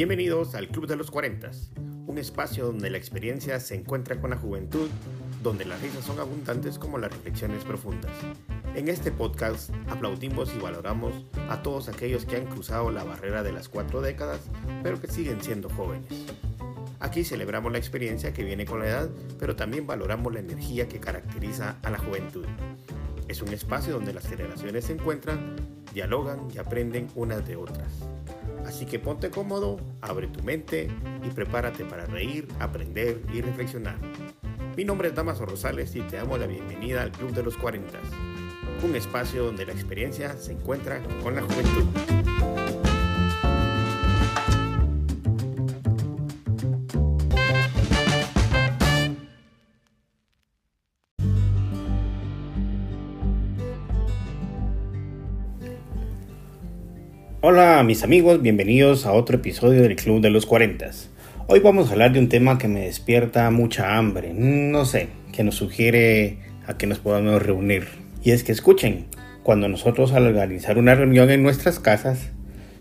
Bienvenidos al Club de los 40, un espacio donde la experiencia se encuentra con la juventud, donde las risas son abundantes como las reflexiones profundas. En este podcast aplaudimos y valoramos a todos aquellos que han cruzado la barrera de las cuatro décadas, pero que siguen siendo jóvenes. Aquí celebramos la experiencia que viene con la edad, pero también valoramos la energía que caracteriza a la juventud. Es un espacio donde las generaciones se encuentran, dialogan y aprenden unas de otras. Así que ponte cómodo, abre tu mente y prepárate para reír, aprender y reflexionar. Mi nombre es Damaso Rosales y te damos la bienvenida al Club de los 40, un espacio donde la experiencia se encuentra con la juventud. Hola mis amigos, bienvenidos a otro episodio del Club de los 40. Hoy vamos a hablar de un tema que me despierta mucha hambre, no sé, que nos sugiere a que nos podamos reunir. Y es que escuchen, cuando nosotros al organizar una reunión en nuestras casas,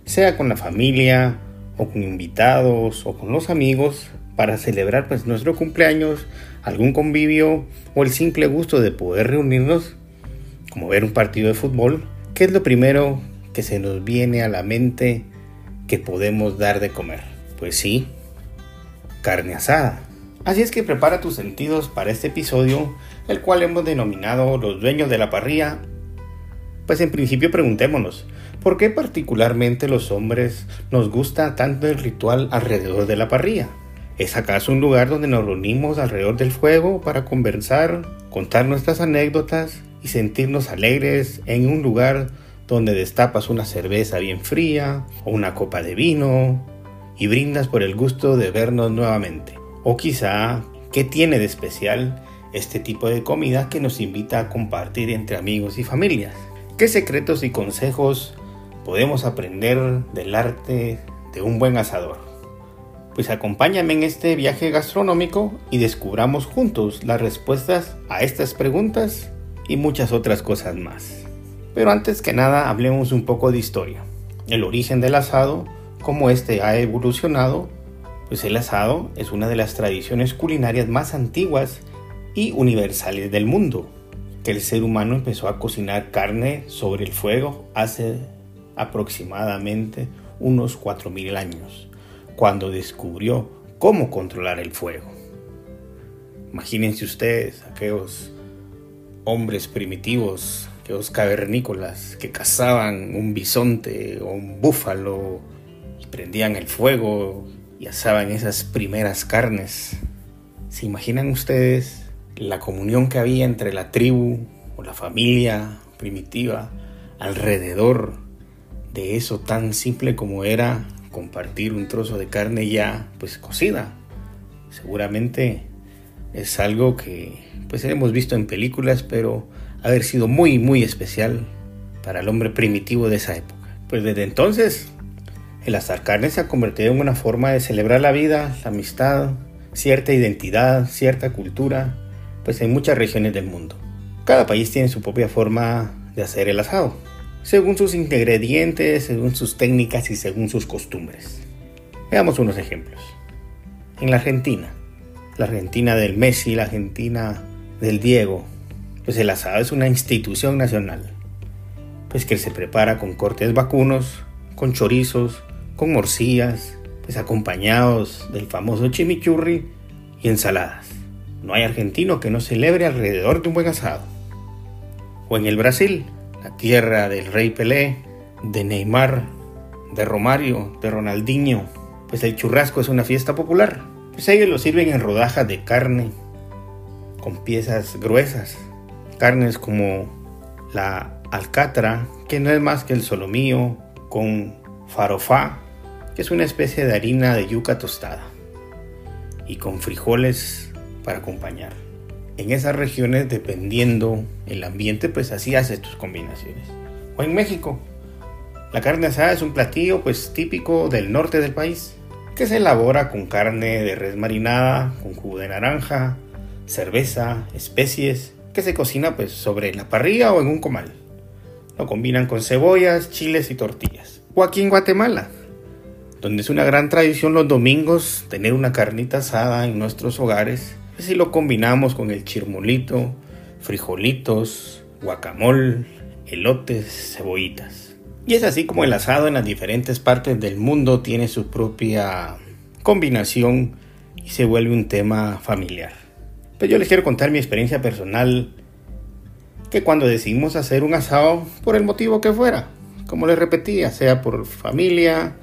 sea con la familia o con invitados o con los amigos, para celebrar pues nuestro cumpleaños, algún convivio o el simple gusto de poder reunirnos, como ver un partido de fútbol, ¿qué es lo primero que se nos viene a la mente que podemos dar de comer? Pues sí, carne asada. Así es que prepara tus sentidos para este episodio, el cual hemos denominado Los dueños de la parrilla. Pues en principio preguntémonos, ¿por qué particularmente los hombres nos gusta tanto el ritual alrededor de la parrilla? ¿Es acaso un lugar donde nos reunimos alrededor del fuego para conversar, contar nuestras anécdotas y sentirnos alegres en un lugar donde destapas una cerveza bien fría o una copa de vino y brindas por el gusto de vernos nuevamente. O quizá, ¿qué tiene de especial este tipo de comida que nos invita a compartir entre amigos y familias? ¿Qué secretos y consejos podemos aprender del arte de un buen asador? Pues acompáñame en este viaje gastronómico y descubramos juntos las respuestas a estas preguntas y muchas otras cosas más. Pero antes que nada hablemos un poco de historia. El origen del asado, cómo este ha evolucionado, pues el asado es una de las tradiciones culinarias más antiguas y universales del mundo, que el ser humano empezó a cocinar carne sobre el fuego hace aproximadamente unos 4.000 años, cuando descubrió cómo controlar el fuego. Imagínense ustedes aquellos hombres primitivos los cavernícolas que cazaban un bisonte o un búfalo y prendían el fuego y asaban esas primeras carnes. ¿Se imaginan ustedes la comunión que había entre la tribu o la familia primitiva alrededor de eso tan simple como era compartir un trozo de carne ya pues cocida? Seguramente es algo que pues hemos visto en películas, pero haber sido muy, muy especial para el hombre primitivo de esa época. Pues desde entonces, el asar carne se ha convertido en una forma de celebrar la vida, la amistad, cierta identidad, cierta cultura, pues en muchas regiones del mundo. Cada país tiene su propia forma de hacer el asado, según sus ingredientes, según sus técnicas y según sus costumbres. Veamos unos ejemplos. En la Argentina, la Argentina del Messi, la Argentina del Diego, pues el asado es una institución nacional, pues que se prepara con cortes vacunos, con chorizos, con morcillas, pues acompañados del famoso chimichurri y ensaladas. No hay argentino que no celebre alrededor de un buen asado. O en el Brasil, la tierra del rey Pelé, de Neymar, de Romario, de Ronaldinho, pues el churrasco es una fiesta popular. Pues ellos lo sirven en rodajas de carne, con piezas gruesas, carnes como la alcatra, que no es más que el solomillo, con farofá, que es una especie de harina de yuca tostada, y con frijoles para acompañar. En esas regiones, dependiendo el ambiente, pues así haces tus combinaciones. O en México, la carne asada es un platillo pues típico del norte del país, que se elabora con carne de res marinada, con jugo de naranja, cerveza, especies que se cocina pues sobre la parrilla o en un comal. Lo combinan con cebollas, chiles y tortillas. O aquí en Guatemala, donde es una gran tradición los domingos tener una carnita asada en nuestros hogares. Si lo combinamos con el chirmolito, frijolitos, guacamole, elotes, cebollitas. Y es así como el asado en las diferentes partes del mundo tiene su propia combinación y se vuelve un tema familiar. Pero yo les quiero contar mi experiencia personal que cuando decidimos hacer un asado por el motivo que fuera, como les repetía, sea por familia,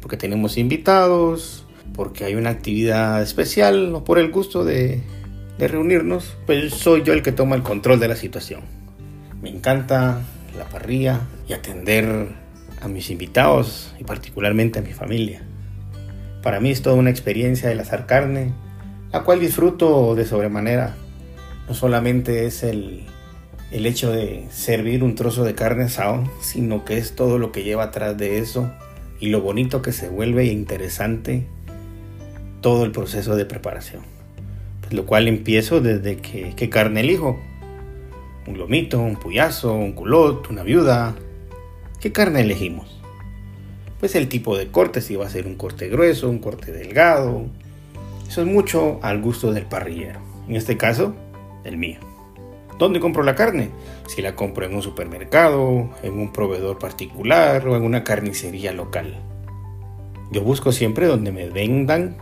porque tenemos invitados, porque hay una actividad especial o por el gusto de, reunirnos, pues soy yo el que toma el control de la situación. Me encanta la parrilla y atender a mis invitados y particularmente a mi familia. Para mí es toda una experiencia el asar carne, la cual disfruto de sobremanera. No solamente es el, el hecho de servir un trozo de carne asado, sino que es todo lo que lleva atrás de eso y lo bonito que se vuelve interesante todo el proceso de preparación. Pues lo cual empiezo desde que, qué carne elijo. Un lomito, un puyazo, un culot, una viuda. ¿Qué carne elegimos? Pues el tipo de corte, si va a ser un corte grueso, un corte delgado. Eso es mucho al gusto del parrillero. En este caso, el mío. ¿Dónde compro la carne? Si la compro en un supermercado, en un proveedor particular o en una carnicería local. Yo busco siempre donde me vendan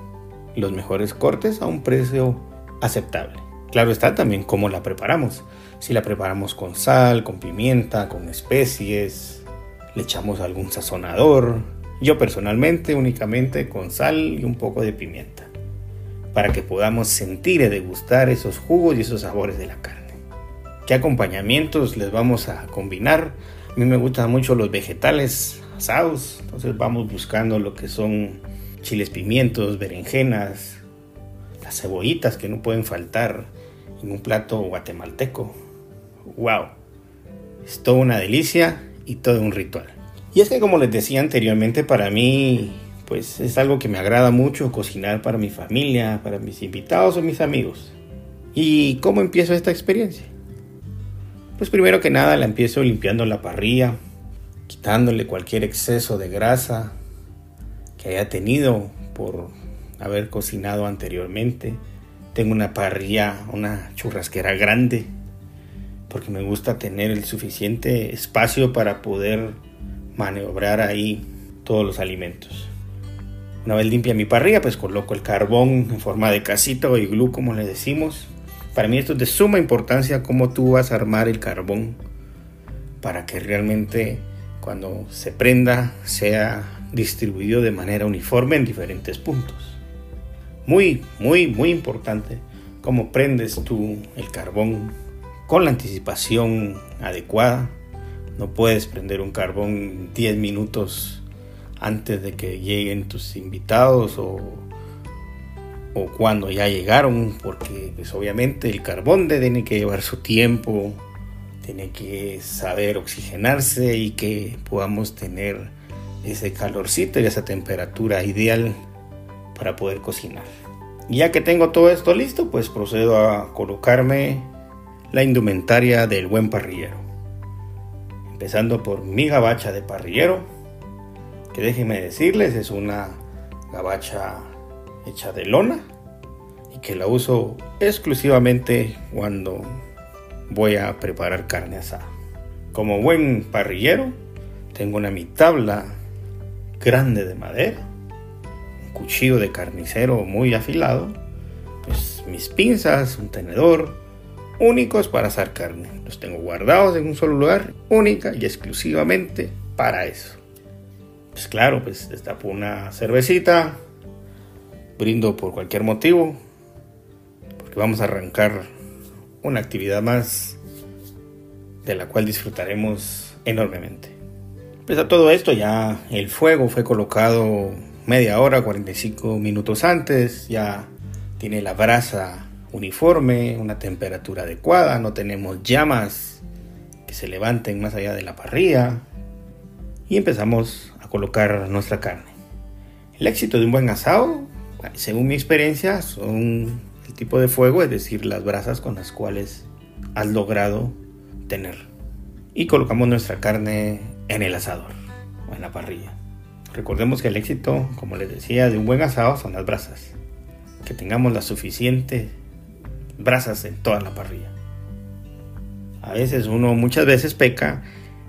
los mejores cortes a un precio aceptable. Claro está también cómo la preparamos. Si la preparamos con sal, con pimienta, con especies, le echamos algún sazonador. Yo personalmente únicamente con sal y un poco de pimienta. Para que podamos sentir y degustar esos jugos y esos sabores de la carne qué acompañamientos les vamos a combinar. A mí me gustan mucho los vegetales asados, entonces vamos buscando lo que son chiles pimientos, berenjenas, las cebollitas que no pueden faltar en un plato guatemalteco. ¡Wow! Es toda una delicia y todo un ritual. Y es que como les decía anteriormente, para mí pues es algo que me agrada mucho cocinar para mi familia, para mis invitados o mis amigos. ¿Y cómo empiezo esta experiencia? Pues primero que nada la empiezo limpiando la parrilla, quitándole cualquier exceso de grasa que haya tenido por haber cocinado anteriormente. Tengo una parrilla, una churrasquera grande, porque me gusta tener el suficiente espacio para poder maniobrar ahí todos los alimentos. Una vez limpia mi parrilla, pues coloco el carbón en forma de casita o iglú, como le decimos, para mí esto es de suma importancia cómo tú vas a armar el carbón para que realmente cuando se prenda sea distribuido de manera uniforme en diferentes puntos. Muy, muy, muy importante cómo prendes tú el carbón con la anticipación adecuada. No puedes prender un carbón 10 minutos antes de que lleguen tus invitados o o cuando ya llegaron, porque pues obviamente el carbón tiene que llevar su tiempo, tiene que saber oxigenarse y que podamos tener ese calorcito y esa temperatura ideal para poder cocinar. ya que tengo todo esto listo, pues procedo a colocarme la indumentaria del buen parrillero. Empezando por mi gabacha de parrillero, que déjenme decirles es una gabacha hecha de lona y que la uso exclusivamente cuando voy a preparar carne asada. Como buen parrillero, tengo una mi tabla grande de madera, un cuchillo de carnicero muy afilado, pues mis pinzas, un tenedor, únicos para asar carne. Los tengo guardados en un solo lugar, única y exclusivamente para eso. Pues claro, pues destapo una cervecita, brindo por cualquier motivo, porque vamos a arrancar una actividad más de la cual disfrutaremos enormemente. Pues a todo esto ya el fuego fue colocado media hora, 45 minutos antes, ya tiene la brasa uniforme, una temperatura adecuada, no tenemos llamas que se levanten más allá de la parrilla y empezamos a colocar nuestra carne. El éxito de un buen asado según mi experiencia, son el tipo de fuego, es decir, las brasas con las cuales has logrado tener. Y colocamos nuestra carne en el asador o en la parrilla. Recordemos que el éxito, como les decía, de un buen asado son las brasas. Que tengamos las suficientes brasas en toda la parrilla. A veces uno muchas veces peca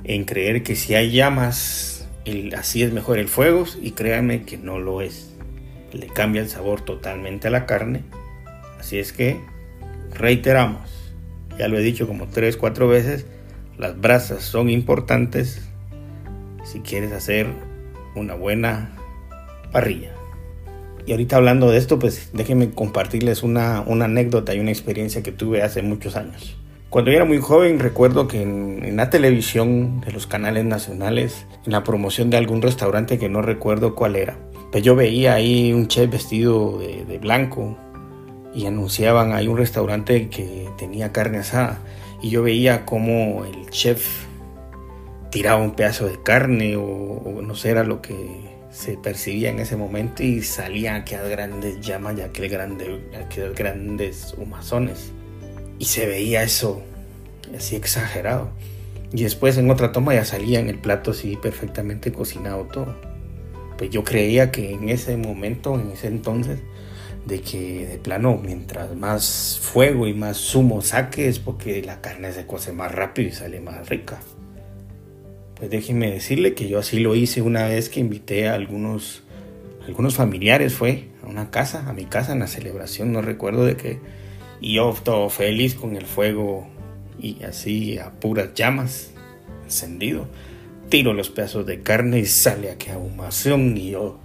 en creer que si hay llamas, así es mejor el fuego y créanme que no lo es. Le cambia el sabor totalmente a la carne. Así es que reiteramos, ya lo he dicho como tres, cuatro veces, las brasas son importantes si quieres hacer una buena parrilla. Y ahorita hablando de esto, pues déjenme compartirles una anécdota y una experiencia que tuve hace muchos años. Cuando yo era muy joven recuerdo que en, la televisión de los canales nacionales, en la promoción de algún restaurante que no recuerdo cuál era, pues yo veía ahí un chef vestido de, blanco y anunciaban ahí un restaurante que tenía carne asada y yo veía como el chef tiraba un pedazo de carne o, no sé, era lo que se percibía en ese momento y salían aquellas grandes llamas y aquel grande, aquellos grandes humazones. Y se veía eso así exagerado. Y después en otra toma ya salía en el plato así perfectamente cocinado todo. Pues yo creía que en ese momento, en ese entonces, de que de plano, mientras más fuego y más zumo saques, porque la carne se cose más rápido y sale más rica. Pues déjeme decirle que yo así lo hice una vez que invité a algunos, algunos familiares, fue a una casa, a mi casa en la celebración, no recuerdo de qué, y yo todo feliz con el fuego y así a puras llamas, encendido. Tiro los pedazos de carne y sale aquí ahumación y yo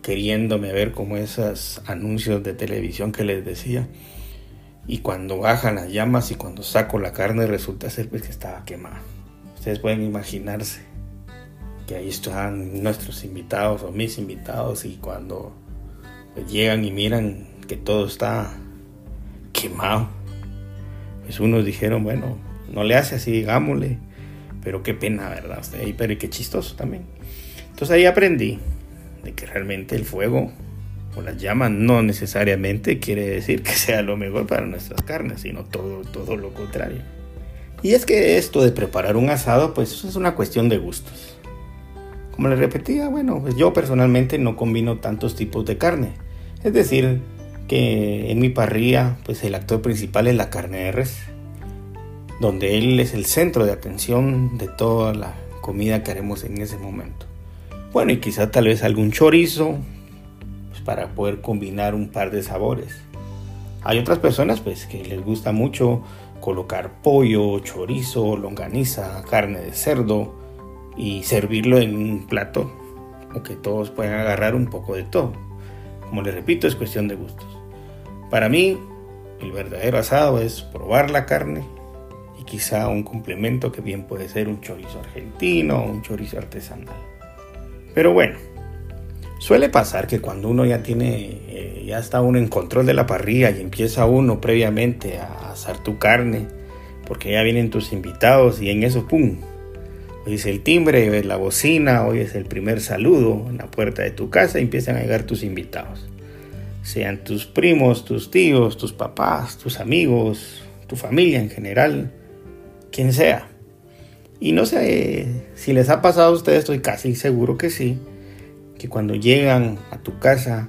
queriéndome ver como esos anuncios de televisión que les decía. Y cuando bajan las llamas y cuando saco la carne resulta ser pues que estaba quemada. Ustedes pueden imaginarse que ahí están nuestros invitados o mis invitados y cuando pues, llegan y miran que todo está quemado, pues unos dijeron, bueno, no le hace así, digámosle, pero qué pena, ¿verdad? Pero qué chistoso también. Entonces ahí aprendí de que realmente el fuego o las llamas no necesariamente quiere decir que sea lo mejor para nuestras carnes, sino todo, todo lo contrario. Y es que esto de preparar un asado, pues es una cuestión de gustos. Como les repetía, bueno, pues yo personalmente no combino tantos tipos de carne. Es decir, que en mi parrilla, pues el actor principal es la carne de res, donde él es el centro de atención de toda la comida que haremos en ese momento. Bueno, y quizá tal vez algún chorizo, pues para poder combinar un par de sabores. Hay otras personas, pues, que les gusta mucho colocar pollo, chorizo, longaniza, carne de cerdo y servirlo en un plato o que todos puedan agarrar un poco de todo. Como les repito, es cuestión de gustos. Para mí, el verdadero asado es probar la carne y quizá un complemento que bien puede ser un chorizo argentino o un chorizo artesanal. Pero bueno, suele pasar que cuando uno ya tiene, eh, ya está uno en control de la parrilla y empieza uno previamente a asar tu carne, porque ya vienen tus invitados y en eso, ¡pum! Hoy es el timbre, es la bocina, hoy es el primer saludo en la puerta de tu casa y empiezan a llegar tus invitados. Sean tus primos, tus tíos, tus papás, tus amigos, tu familia en general, quien sea. Y no sé si les ha pasado a ustedes, estoy casi seguro que sí, que cuando llegan a tu casa,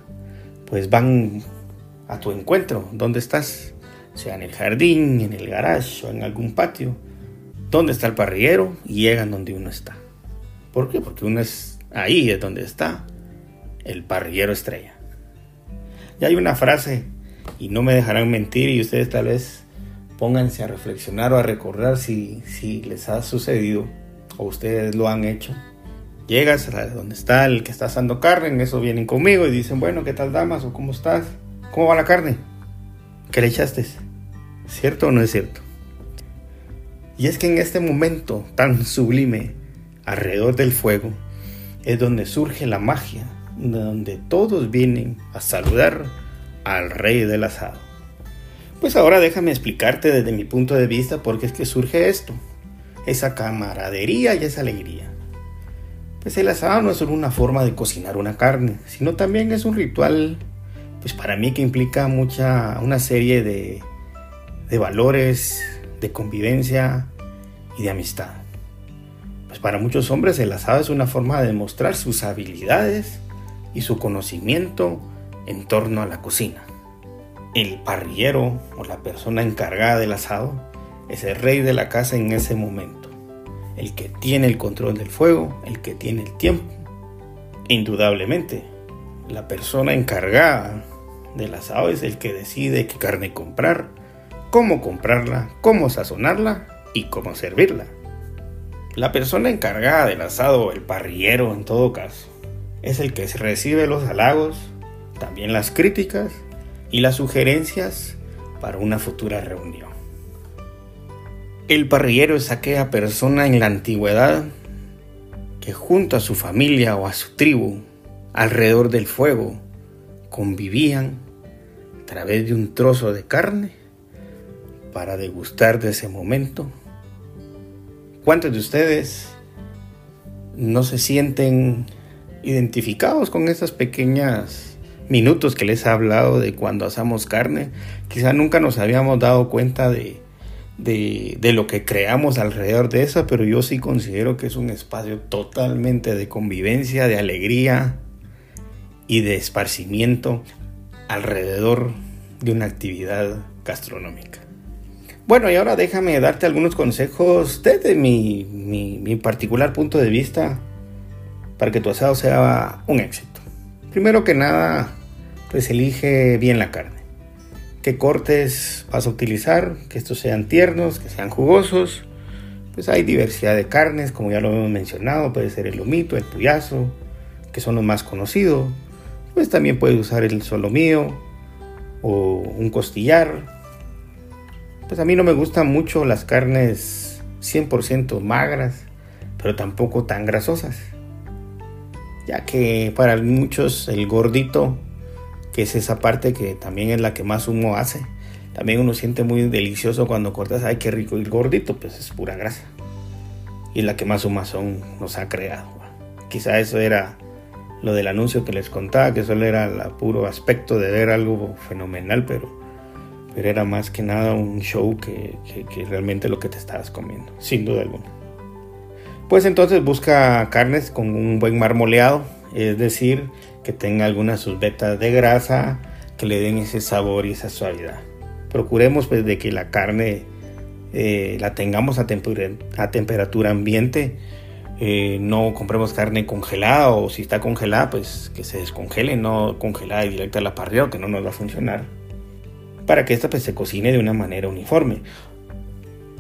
pues van a tu encuentro. ¿Dónde estás? sea en el jardín, en el garage o en algún patio, donde está el parrillero y llegan donde uno está. ¿Por qué? Porque uno es ahí, es donde está el parrillero estrella. Y hay una frase, y no me dejarán mentir, y ustedes tal vez pónganse a reflexionar o a recordar si, si les ha sucedido o ustedes lo han hecho. Llegas a donde está el que está asando carne, en eso vienen conmigo y dicen, bueno, ¿qué tal damas? ¿O cómo estás? ¿Cómo va la carne? ¿Qué le echaste? ¿Cierto o no es cierto? Y es que en este momento tan sublime, alrededor del fuego, es donde surge la magia, donde todos vienen a saludar al rey del asado. Pues ahora déjame explicarte desde mi punto de vista por qué es que surge esto, esa camaradería y esa alegría. Pues el asado no es solo una forma de cocinar una carne, sino también es un ritual pues para mí que implica mucha, una serie de, de valores, de convivencia y de amistad. Pues para muchos hombres el asado es una forma de demostrar sus habilidades y su conocimiento en torno a la cocina. El parrillero o la persona encargada del asado es el rey de la casa en ese momento, el que tiene el control del fuego, el que tiene el tiempo. Indudablemente, la persona encargada del asado es el que decide qué carne comprar, cómo comprarla, cómo sazonarla y cómo servirla. La persona encargada del asado, el parrillero en todo caso, es el que recibe los halagos, también las críticas y las sugerencias para una futura reunión. El parrillero es aquella persona en la antigüedad que junto a su familia o a su tribu alrededor del fuego convivían a través de un trozo de carne para degustar de ese momento. ¿Cuántos de ustedes no se sienten identificados con esas pequeñas minutos que les he hablado de cuando asamos carne, quizá nunca nos habíamos dado cuenta de, de, lo que creamos alrededor de eso, pero yo sí considero que es un espacio totalmente de convivencia, de alegría y de esparcimiento alrededor de una actividad gastronómica. Bueno, y ahora déjame darte algunos consejos desde mi, mi, mi particular punto de vista para que tu asado sea un éxito. Primero que nada, pues elige bien la carne. ¿Qué cortes vas a utilizar? Que estos sean tiernos, que sean jugosos. Pues hay diversidad de carnes, como ya lo hemos mencionado, puede ser el lomito, el puyazo, que son los más conocidos. Pues también puedes usar el solomío o un costillar. Pues a mí no me gustan mucho las carnes 100% magras, pero tampoco tan grasosas ya que para muchos el gordito, que es esa parte que también es la que más humo hace, también uno siente muy delicioso cuando cortas, ay, qué rico el gordito, pues es pura grasa. Y la que más humazón nos ha creado. Quizá eso era lo del anuncio que les contaba, que solo era el puro aspecto de ver algo fenomenal, pero, pero era más que nada un show que, realmente lo que te estabas comiendo, sin duda alguna. Pues entonces busca carnes con un buen marmoleado, es decir, que tenga algunas sus vetas de grasa que le den ese sabor y esa suavidad. Procuremos pues de que la carne eh, la tengamos a, temperatura ambiente. Eh, no compremos carne congelada o si está congelada pues que se descongele, no congelada y directa a la parrilla que no nos va a funcionar. Para que esta pues se cocine de una manera uniforme.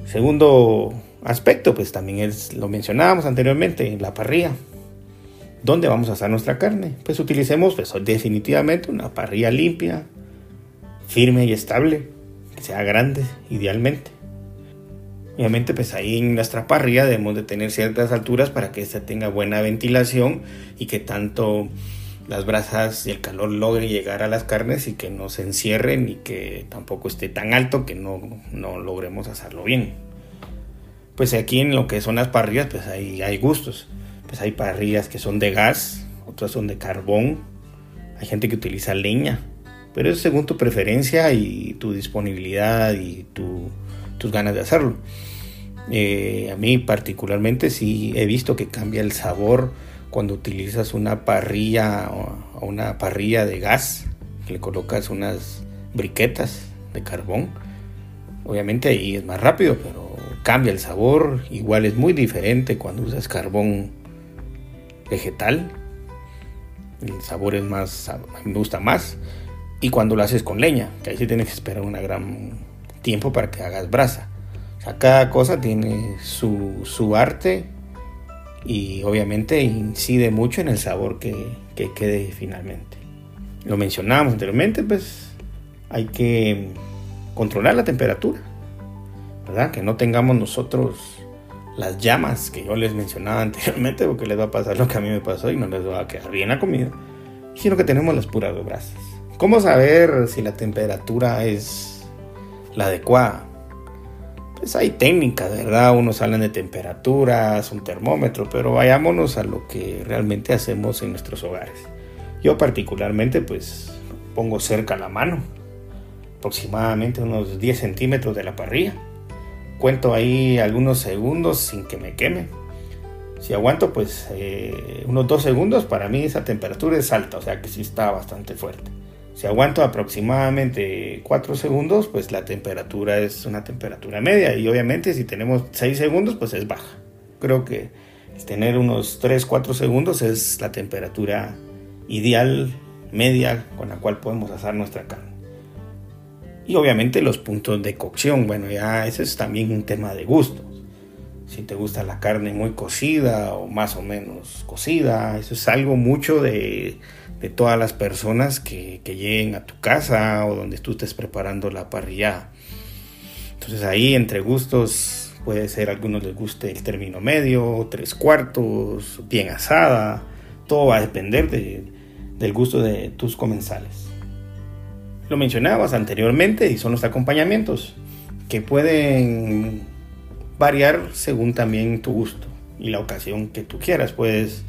Segundo aspecto, pues también es, lo mencionábamos anteriormente, la parrilla. ¿Dónde vamos a asar nuestra carne? Pues utilicemos pues, definitivamente una parrilla limpia, firme y estable, que sea grande, idealmente. Obviamente, pues ahí en nuestra parrilla debemos de tener ciertas alturas para que ésta tenga buena ventilación y que tanto las brasas y el calor logre llegar a las carnes y que no se encierren y que tampoco esté tan alto que no, no logremos hacerlo bien pues aquí en lo que son las parrillas, pues hay, hay gustos. Pues hay parrillas que son de gas, otras son de carbón, hay gente que utiliza leña, pero es según tu preferencia y tu disponibilidad y tus ganas de hacerlo. Eh, a mí particularmente sí he visto que cambia el sabor cuando utilizas una parrilla o una parrilla de gas, le colocas unas briquetas de carbón. Obviamente ahí es más rápido, pero cambia el sabor, igual es muy diferente cuando usas carbón vegetal, el sabor es más, me gusta más, y cuando lo haces con leña, que ahí sí tienes que esperar un gran tiempo para que hagas brasa. O sea, cada cosa tiene su, su arte y obviamente incide mucho en el sabor que, que quede finalmente. Lo mencionábamos anteriormente, pues hay que controlar la temperatura que no tengamos nosotros las llamas que yo les mencionaba anteriormente, porque les va a pasar lo que a mí me pasó y no les va a quedar bien la comida, sino que tenemos las puras brasas. ¿Cómo saber si la temperatura es la adecuada? Pues hay técnicas, ¿verdad? Unos hablan de temperaturas, un termómetro, pero vayámonos a lo que realmente hacemos en nuestros hogares. Yo particularmente pues pongo cerca la mano, aproximadamente unos 10 centímetros de la parrilla cuento ahí algunos segundos sin que me queme. Si aguanto pues eh, unos dos segundos, para mí esa temperatura es alta, o sea que sí está bastante fuerte. Si aguanto aproximadamente 4 segundos, pues la temperatura es una temperatura media. Y obviamente si tenemos 6 segundos, pues es baja. Creo que tener unos 3, 4 segundos es la temperatura ideal, media, con la cual podemos asar nuestra carne. Y obviamente los puntos de cocción, bueno, ya ese es también un tema de gusto. Si te gusta la carne muy cocida o más o menos cocida, eso es algo mucho de de todas las personas que, lleguen a tu casa o donde tú estés preparando la parrilla. Entonces ahí entre gustos puede ser algunos les guste el término medio, tres cuartos, bien asada. Todo va a depender del gusto de tus comensales. Lo mencionabas anteriormente y son los acompañamientos que pueden variar según también tu gusto y la ocasión que tú quieras. Puedes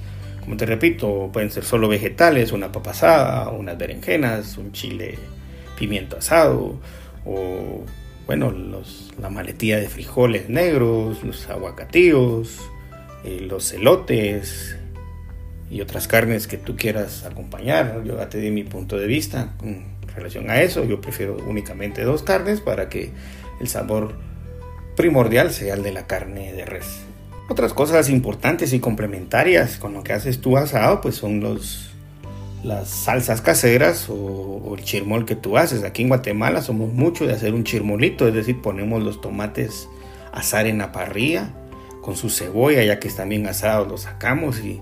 como te repito, pueden ser solo vegetales, una papa asada, unas berenjenas, un chile pimiento asado, o bueno, la maletilla de frijoles negros, los aguacatíos, eh, los celotes y otras carnes que tú quieras acompañar. Yo ya te di mi punto de vista con relación a eso. Yo prefiero únicamente dos carnes para que el sabor primordial sea el de la carne de res. Otras cosas importantes y complementarias con lo que haces tú asado, pues son los, las salsas caseras o, el chirmol que tú haces. Aquí en Guatemala somos mucho de hacer un chirmolito, es decir, ponemos los tomates a asar en la parrilla con su cebolla, ya que están bien asados, los sacamos y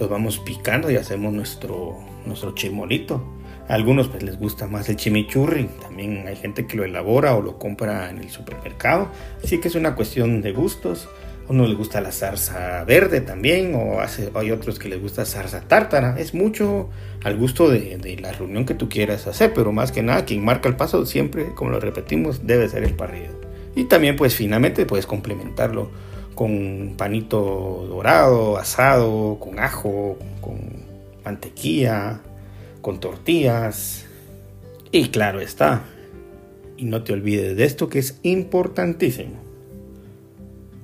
los vamos picando y hacemos nuestro, nuestro chirmolito. A algunos pues les gusta más el chimichurri, también hay gente que lo elabora o lo compra en el supermercado, así que es una cuestión de gustos uno le gusta la zarza verde también, o hay otros que les gusta zarza tártara. Es mucho al gusto de, la reunión que tú quieras hacer, pero más que nada, quien marca el paso siempre, como lo repetimos, debe ser el parrillero. Y también, pues finalmente, puedes complementarlo con panito dorado, asado, con ajo, con mantequilla, con tortillas. Y claro está. Y no te olvides de esto que es importantísimo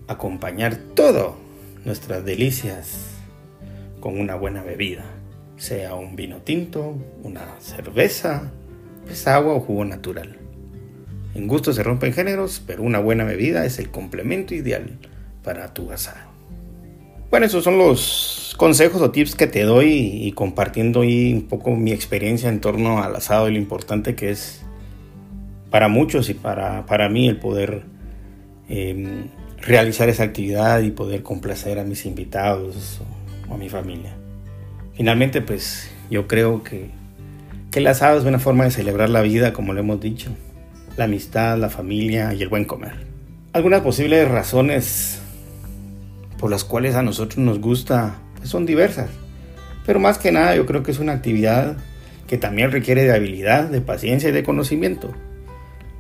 acompañar todo nuestras delicias con una buena bebida, sea un vino tinto, una cerveza, pues agua o jugo natural. En gusto se rompen géneros, pero una buena bebida es el complemento ideal para tu asado. Bueno, esos son los consejos o tips que te doy y compartiendo ahí un poco mi experiencia en torno al asado y lo importante que es para muchos y para, para mí el poder em, realizar esa actividad y poder complacer a mis invitados o, a mi familia. Finalmente, pues yo creo que, que el asado es una forma de celebrar la vida, como lo hemos dicho, la amistad, la familia y el buen comer. Algunas posibles razones por las cuales a nosotros nos gusta pues son diversas, pero más que nada yo creo que es una actividad que también requiere de habilidad, de paciencia y de conocimiento.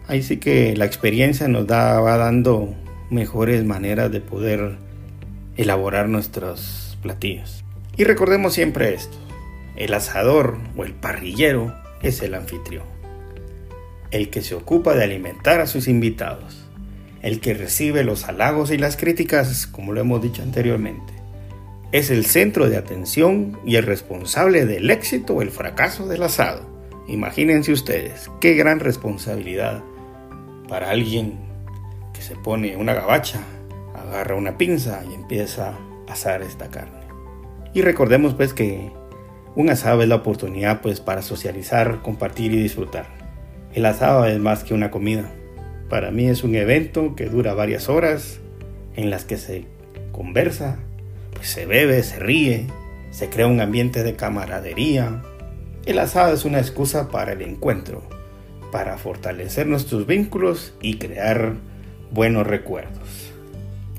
Ahí sí que la experiencia nos da, va dando mejores maneras de poder elaborar nuestros platillos. Y recordemos siempre esto, el asador o el parrillero es el anfitrión, el que se ocupa de alimentar a sus invitados, el que recibe los halagos y las críticas, como lo hemos dicho anteriormente. Es el centro de atención y el responsable del éxito o el fracaso del asado. Imagínense ustedes, qué gran responsabilidad para alguien se pone una gabacha, agarra una pinza y empieza a asar esta carne. Y recordemos pues que un asado es la oportunidad pues para socializar, compartir y disfrutar. El asado es más que una comida. Para mí es un evento que dura varias horas en las que se conversa, pues se bebe, se ríe, se crea un ambiente de camaradería. El asado es una excusa para el encuentro, para fortalecer nuestros vínculos y crear buenos recuerdos.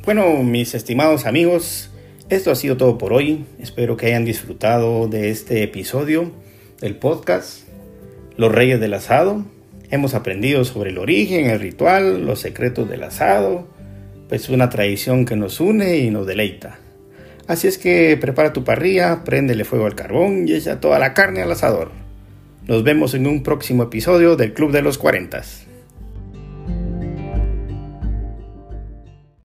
Bueno, mis estimados amigos, esto ha sido todo por hoy. Espero que hayan disfrutado de este episodio del podcast Los Reyes del Asado. Hemos aprendido sobre el origen, el ritual, los secretos del asado, pues una tradición que nos une y nos deleita. Así es que prepara tu parrilla, préndele fuego al carbón y echa toda la carne al asador. Nos vemos en un próximo episodio del Club de los Cuarentas.